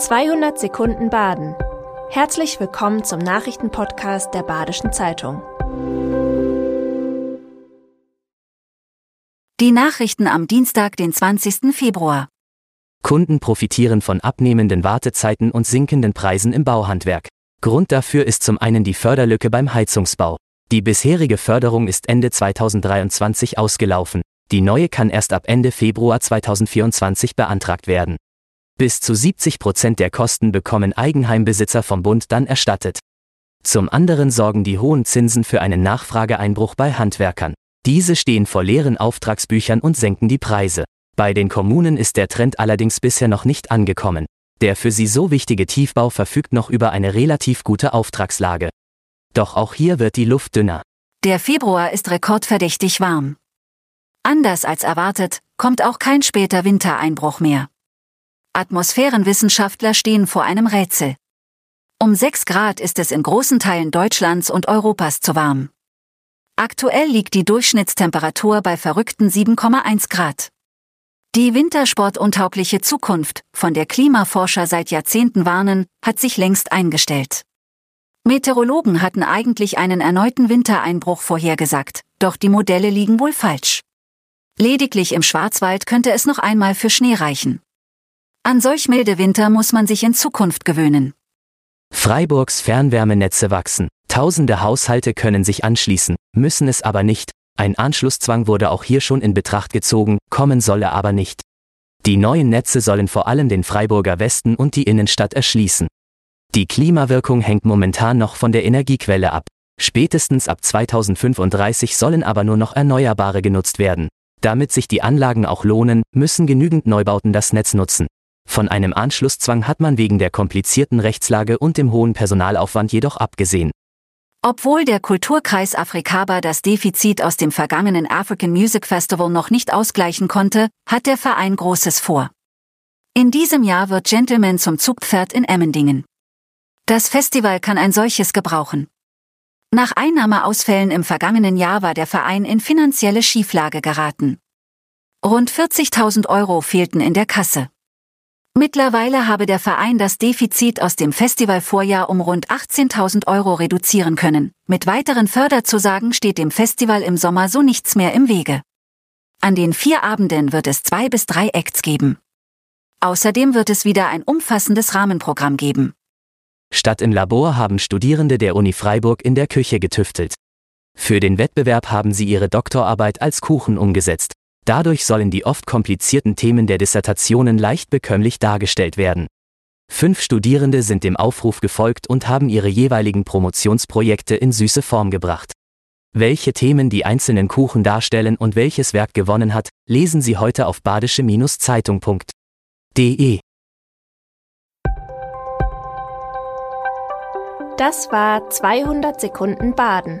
200 Sekunden Baden. Herzlich willkommen zum Nachrichtenpodcast der Badischen Zeitung. Die Nachrichten am Dienstag, den 20. Februar. Kunden profitieren von abnehmenden Wartezeiten und sinkenden Preisen im Bauhandwerk. Grund dafür ist zum einen die Förderlücke beim Heizungsbau. Die bisherige Förderung ist Ende 2023 ausgelaufen. Die neue kann erst ab Ende Februar 2024 beantragt werden. Bis zu 70 Prozent der Kosten bekommen Eigenheimbesitzer vom Bund dann erstattet. Zum anderen sorgen die hohen Zinsen für einen Nachfrageeinbruch bei Handwerkern. Diese stehen vor leeren Auftragsbüchern und senken die Preise. Bei den Kommunen ist der Trend allerdings bisher noch nicht angekommen. Der für sie so wichtige Tiefbau verfügt noch über eine relativ gute Auftragslage. Doch auch hier wird die Luft dünner. Der Februar ist rekordverdächtig warm. Anders als erwartet, kommt auch kein später Wintereinbruch mehr. Atmosphärenwissenschaftler stehen vor einem Rätsel. Um 6 Grad ist es in großen Teilen Deutschlands und Europas zu warm. Aktuell liegt die Durchschnittstemperatur bei verrückten 7,1 Grad. Die wintersportuntaugliche Zukunft, von der Klimaforscher seit Jahrzehnten warnen, hat sich längst eingestellt. Meteorologen hatten eigentlich einen erneuten Wintereinbruch vorhergesagt, doch die Modelle liegen wohl falsch. Lediglich im Schwarzwald könnte es noch einmal für Schnee reichen. An solch milde Winter muss man sich in Zukunft gewöhnen. Freiburgs Fernwärmenetze wachsen. Tausende Haushalte können sich anschließen, müssen es aber nicht. Ein Anschlusszwang wurde auch hier schon in Betracht gezogen, kommen solle aber nicht. Die neuen Netze sollen vor allem den Freiburger Westen und die Innenstadt erschließen. Die Klimawirkung hängt momentan noch von der Energiequelle ab. Spätestens ab 2035 sollen aber nur noch Erneuerbare genutzt werden. Damit sich die Anlagen auch lohnen, müssen genügend Neubauten das Netz nutzen. Von einem Anschlusszwang hat man wegen der komplizierten Rechtslage und dem hohen Personalaufwand jedoch abgesehen. Obwohl der Kulturkreis Afrikaba das Defizit aus dem vergangenen African Music Festival noch nicht ausgleichen konnte, hat der Verein Großes vor. In diesem Jahr wird Gentleman zum Zugpferd in Emmendingen. Das Festival kann ein solches gebrauchen. Nach Einnahmeausfällen im vergangenen Jahr war der Verein in finanzielle Schieflage geraten. Rund 40.000 Euro fehlten in der Kasse. Mittlerweile habe der Verein das Defizit aus dem Festivalvorjahr um rund 18.000 Euro reduzieren können. Mit weiteren Förderzusagen steht dem Festival im Sommer so nichts mehr im Wege. An den vier Abenden wird es zwei bis drei Acts geben. Außerdem wird es wieder ein umfassendes Rahmenprogramm geben. Statt im Labor haben Studierende der Uni Freiburg in der Küche getüftelt. Für den Wettbewerb haben sie ihre Doktorarbeit als Kuchen umgesetzt. Dadurch sollen die oft komplizierten Themen der Dissertationen leicht bekömmlich dargestellt werden. Fünf Studierende sind dem Aufruf gefolgt und haben ihre jeweiligen Promotionsprojekte in süße Form gebracht. Welche Themen die einzelnen Kuchen darstellen und welches Werk gewonnen hat, lesen Sie heute auf badische-zeitung.de. Das war 200 Sekunden Baden.